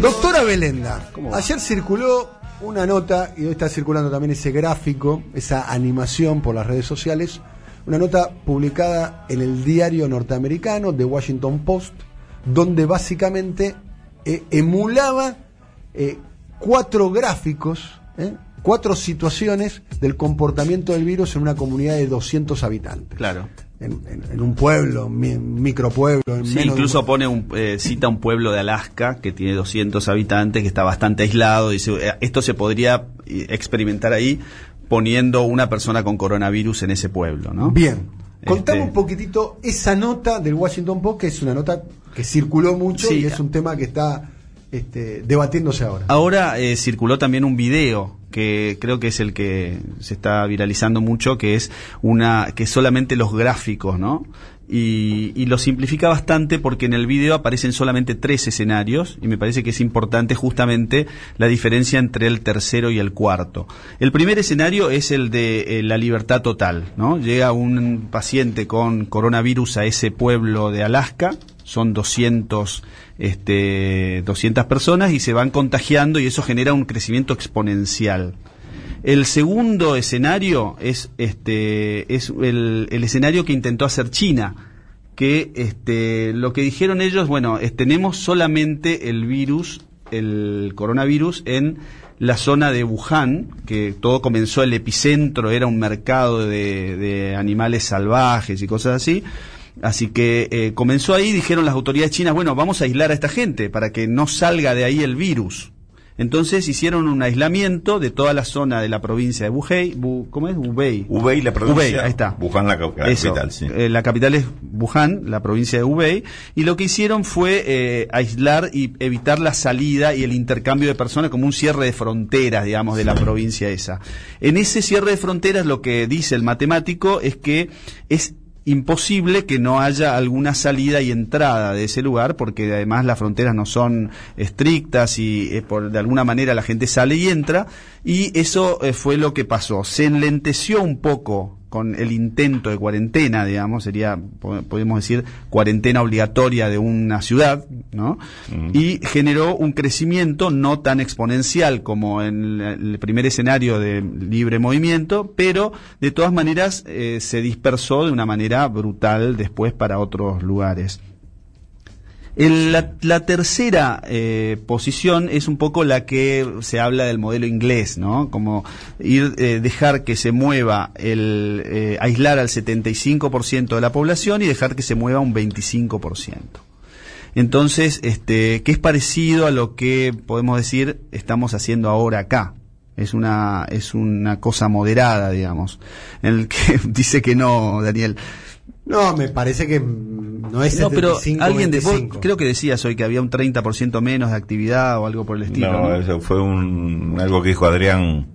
Doctora Belenda, ayer circuló una nota, y hoy está circulando también ese gráfico, esa animación por las redes sociales, una nota publicada en el diario norteamericano The Washington Post, donde básicamente eh, emulaba eh, cuatro gráficos, eh, cuatro situaciones del comportamiento del virus en una comunidad de 200 habitantes. Claro. En, un pueblo, un micropueblo. En sí, incluso pone un, cita un pueblo de Alaska que tiene 200 habitantes, que está bastante aislado. Dice, esto se podría experimentar ahí poniendo una persona con coronavirus en ese pueblo, ¿no? Bien. Contame este un poquitito esa nota del Washington Post, que es una nota que circuló mucho y es un tema que está este, debatiéndose ahora. Ahora eh, circuló también un video que creo que es el que se está viralizando mucho, que es una que solamente los gráficos, ¿no? Y, lo simplifica bastante porque en el video aparecen solamente tres escenarios y me parece que es importante justamente la diferencia entre el tercero y el cuarto. El primer escenario es el de eh, la libertad total, ¿no? Llega un paciente con coronavirus a ese pueblo de Alaska, son 200, este, 200 personas y se van contagiando y eso genera un crecimiento exponencial. El segundo escenario es, este, es el, escenario que intentó hacer China, que este, lo que dijeron ellos, bueno, tenemos solamente el virus, el coronavirus en la zona de Wuhan, que todo comenzó, el epicentro era un mercado de animales salvajes y cosas así, Así que eh, comenzó ahí, dijeron las autoridades chinas, bueno, vamos a aislar a esta gente para que no salga de ahí el virus. Entonces hicieron un aislamiento de toda la zona de la provincia de Wuhan, ¿cómo es? Hubei. Hubei, la provincia. ahí está. Wuhan, la, capital, sí. Eh, la capital es Wuhan, la provincia de Hubei, y lo que hicieron fue eh, aislar y evitar la salida y el intercambio de personas como un cierre de fronteras, digamos, de la provincia esa. En ese cierre de fronteras lo que dice el matemático es que es imposible que no haya alguna salida y entrada de ese lugar, porque además las fronteras no son estrictas y eh, por, de alguna manera la gente sale y entra, y eso eh, fue lo que pasó. Se enlenteció un poco con el intento de cuarentena, digamos, sería, podemos decir, cuarentena obligatoria de una ciudad, ¿no? Y generó un crecimiento no tan exponencial como en el primer escenario de libre movimiento, pero de todas maneras eh, se dispersó de una manera brutal después para otros lugares la, tercera eh, posición es un poco la que se habla del modelo inglés, ¿no? Como ir, eh, dejar que se mueva, el, eh, aislar al 75% de la población y dejar que se mueva un 25%. Entonces, este, que es parecido a lo que podemos decir estamos haciendo ahora acá. Es una, es una cosa moderada, digamos. En el que dice que no, Daniel. No, me parece que no es no, pero alguien de vos, creo que decías hoy que había un 30% menos de actividad o algo por el estilo. No, eso fue un algo que dijo Adrián.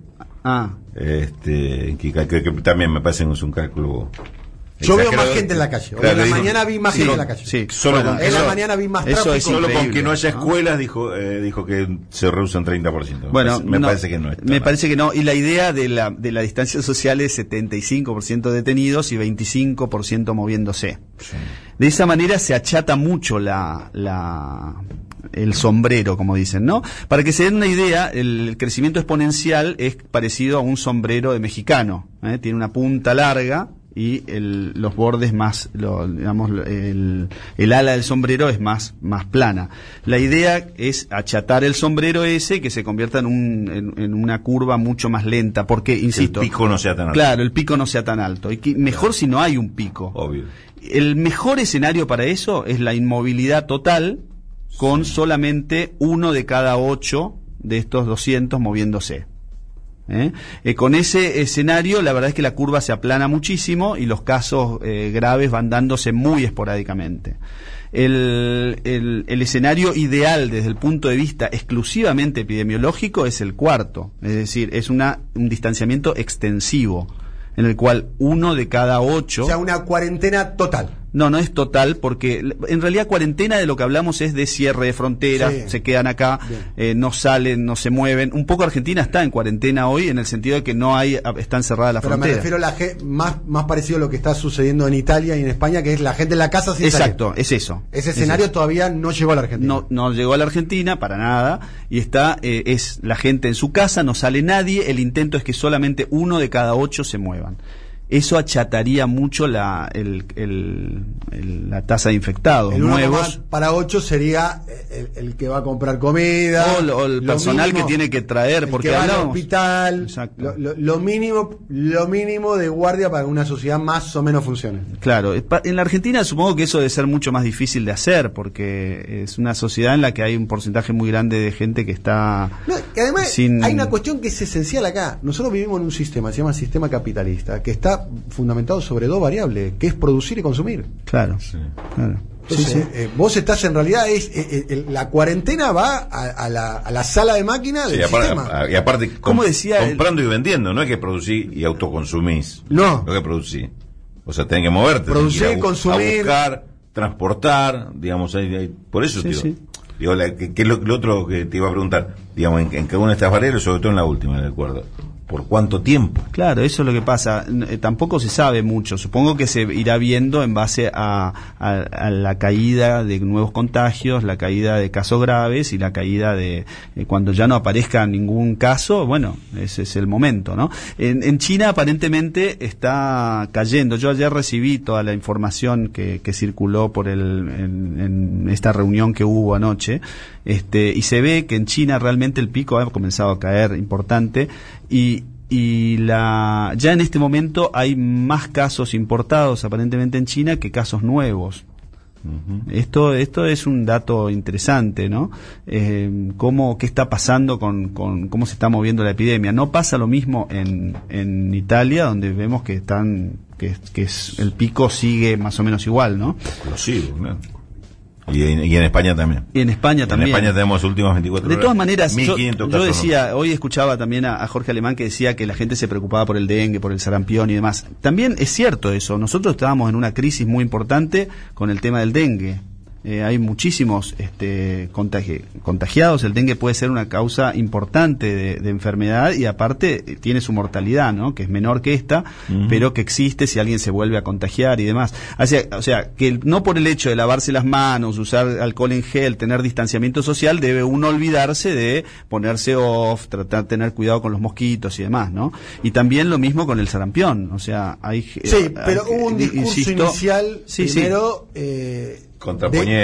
Ah. Este, que, también me parece que es un cálculo yo veo más gente en la calle. en la mañana vi más gente en la calle. Sí, solo en la mañana vi más tráfico. solo con que no haya escuelas dijo eh, dijo que se reducen 30%. Bueno, me parece que no. me parece que no. Y la idea de la, de la distancia social es 75% detenidos y 25% moviéndose. De esa manera se achata mucho la, la, el sombrero, como dicen, ¿no? Para que se den una idea, el crecimiento exponencial es parecido a un sombrero de mexicano. ¿eh? Tiene una punta larga y el, los bordes más, lo, digamos, el, el, ala del sombrero es más, más plana. La idea es achatar el sombrero ese que se convierta en, un, en, una curva mucho más lenta, porque, insisto... El pico no sea tan alto. Claro, el pico no sea tan alto. Y mejor si no hay un pico. Obvio. El mejor escenario para eso es la inmovilidad total con solamente uno de cada ocho de estos 200 moviéndose. ¿Eh? Eh, con ese escenario, la verdad es que la curva se aplana muchísimo y los casos eh, graves van dándose muy esporádicamente. El, el, escenario ideal desde el punto de vista exclusivamente epidemiológico es el cuarto, es decir, es un distanciamiento extensivo en el cual uno de cada ocho... O sea, una cuarentena total. No, no es total, porque en realidad cuarentena de lo que hablamos es de cierre de fronteras, se quedan acá, eh, no salen, no se mueven. Un poco Argentina está en cuarentena hoy en el sentido de que no hay, están cerradas las Pero fronteras. me refiero a la más, más parecido a lo que está sucediendo en Italia y en España, que es la gente en la casa sin Exacto, es eso. Ese escenario todavía no llegó a la Argentina. No, no llegó a la Argentina para nada y está, eh, es la gente en su casa, no sale nadie, el intento es que solamente uno de cada ocho se muevan eso achataría mucho la, el, la tasa de infectados nuevos. Para 8 sería el, que va a comprar comida. O, el personal que tiene que traer, porque que al hospital. Lo, mínimo, lo mínimo de guardia para que una sociedad más o menos funcione. Claro, en la Argentina supongo que eso debe ser mucho más difícil de hacer, porque es una sociedad en la que hay un porcentaje muy grande de gente que está. además, hay una cuestión que es esencial acá. Nosotros vivimos en un sistema, se llama sistema capitalista, que está fundamentado sobre dos variables, que es producir y consumir. Claro, eh, vos estás en realidad, es eh, eh, la cuarentena va a, la, sala de máquinas del sistema. y aparte, Como decía comprando y vendiendo, no es que producir y autoconsumís. No. No es que producir. O sea, tenés que moverte. Producir, consumir. buscar, transportar, digamos, por eso, Digo, ¿qué, es lo, otro que te iba a preguntar? Digamos, en, en cada una de estas variables, sobre todo en la última, de acuerdo por cuánto tiempo. Claro, eso es lo que pasa. Eh, tampoco se sabe mucho. Supongo que se irá viendo en base a, la caída de nuevos contagios, la caída de casos graves y la caída de eh, cuando ya no aparezca ningún caso. Bueno, ese es el momento, ¿no? En, China aparentemente está cayendo. Yo ayer recibí toda la información que, circuló por el, en, esta reunión que hubo anoche, este, y se ve que en China realmente el pico ha comenzado a caer importante y y la ya en este momento hay más casos importados aparentemente en China que casos nuevos. Esto, esto es un dato interesante, ¿no? Eh, cómo, ¿Qué está pasando con, con, cómo se está moviendo la epidemia? No pasa lo mismo en, en Italia, donde vemos que están que, que es, el pico sigue más o menos igual, ¿no? Explosivo, ¿no? Y en, España también. Y en España también. En España tenemos últimas 24 horas. De todas maneras, yo, decía, hoy escuchaba también a, Jorge Alemán que decía que la gente se preocupaba por el dengue, por el sarampión y demás. También es cierto eso. Nosotros estábamos en una crisis muy importante con el tema del dengue. Eh, hay muchísimos este, contagiados. El dengue puede ser una causa importante de, enfermedad y aparte eh, tiene su mortalidad, ¿no? que es menor que esta, pero que existe si alguien se vuelve a contagiar y demás. O sea, o sea, que no por el hecho de lavarse las manos, usar alcohol en gel, tener distanciamiento social, debe uno olvidarse de ponerse off, tratar de tener cuidado con los mosquitos y demás, ¿no? Y también lo mismo con el sarampión, o sea, hay... Sí, pero hubo un discurso inicial, primero... Eh,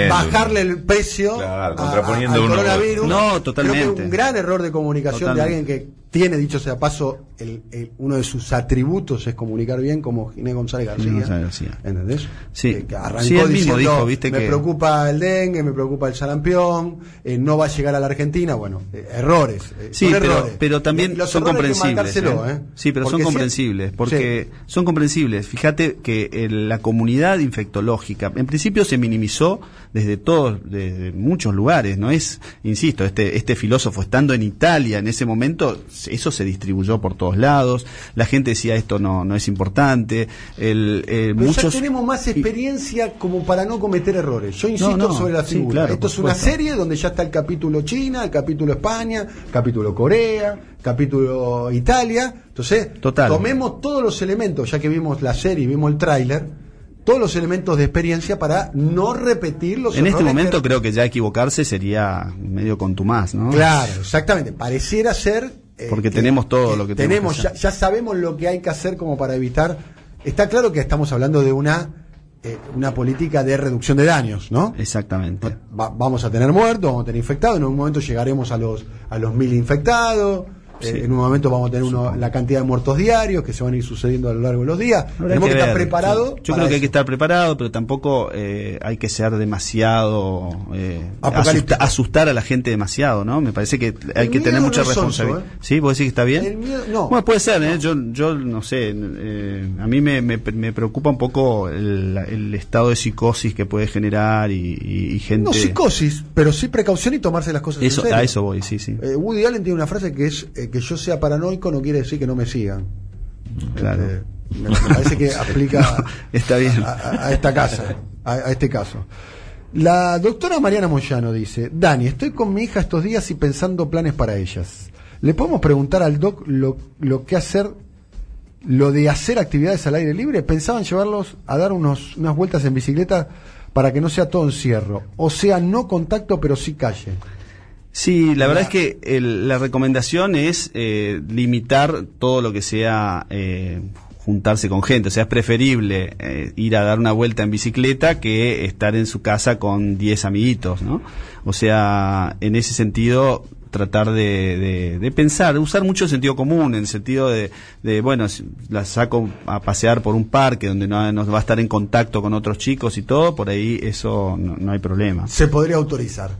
bajarle el precio al coronavirus. No, totalmente. Creo que un gran error de comunicación de alguien que tiene, dicho sea paso, el, uno de sus atributos es comunicar bien, como Ginés González García. ¿Entendés? Sí. Eh, que arrancó diciendo, me preocupa el dengue, me preocupa el sarampión, eh, no va a llegar a la Argentina. Bueno, eh, errores. sí, pero, pero, también son comprensibles. Sí, pero son comprensibles, porque son comprensibles. Fíjate que la comunidad infectológica, en principio se minimizó desde todos, desde muchos lugares, no es, insisto, este, este filósofo estando en Italia en ese momento, eso se distribuyó por todos lados, la gente decía esto no, no es importante, el, eh, muchos... ya tenemos más experiencia como para no cometer errores. Yo insisto sobre la figura. esto es una serie donde ya está el capítulo China, el capítulo España, capítulo Corea, capítulo Italia. Entonces, tomemos todos los elementos, ya que vimos la serie, vimos el tráiler, todos los elementos de experiencia para no repetir los En este momento creo que ya equivocarse sería medio contumaz, ¿no? Claro, exactamente. Pareciera ser porque tenemos todo lo que tenemos. ya, sabemos lo que hay que hacer como para evitar. Está claro que estamos hablando de una eh, una política de reducción de daños, ¿no? Exactamente. vamos a tener muertos, vamos a tener infectados, en un momento llegaremos a los a los mil infectados eh, en un momento vamos a tener uno, la cantidad de muertos diarios que se van a ir sucediendo a lo largo de los días. Tenemos que, estar preparados. Yo, creo que hay que estar preparado, pero tampoco eh, hay que ser demasiado. Eh, asustar, a la gente demasiado, ¿no? Me parece que hay que tener mucha responsabilidad. ¿Sí? ¿Vos decís que está bien? no. Bueno, puede ser, ¿eh? Yo, yo no sé. a mí me, me, preocupa un poco el, estado de psicosis que puede generar y, gente. No psicosis, pero sí precaución y tomarse las cosas eso, A eso voy, sí, sí. Woody Allen tiene una frase que es que yo sea paranoico no quiere decir que no me sigan. Claro. Este, Me, parece que aplica está bien. A, esta casa, a, este caso. La doctora Mariana Moyano dice, Dani, estoy con mi hija estos días y pensando planes para ellas. ¿Le podemos preguntar al doc lo, lo que hacer, lo de hacer actividades al aire libre? Pensaban llevarlos a dar unos, unas vueltas en bicicleta para que no sea todo encierro. O sea, no contacto, pero sí calle. Sí, la verdad es que la recomendación es eh, limitar todo lo que sea eh, juntarse con gente. O sea, es preferible eh, ir a dar una vuelta en bicicleta que estar en su casa con 10 amiguitos, ¿no? O sea, en ese sentido, tratar de, de, pensar, usar mucho sentido común, en el sentido de, de, bueno, la saco a pasear por un parque donde no, no, va a estar en contacto con otros chicos y todo, por ahí eso no hay problema. Se podría autorizar.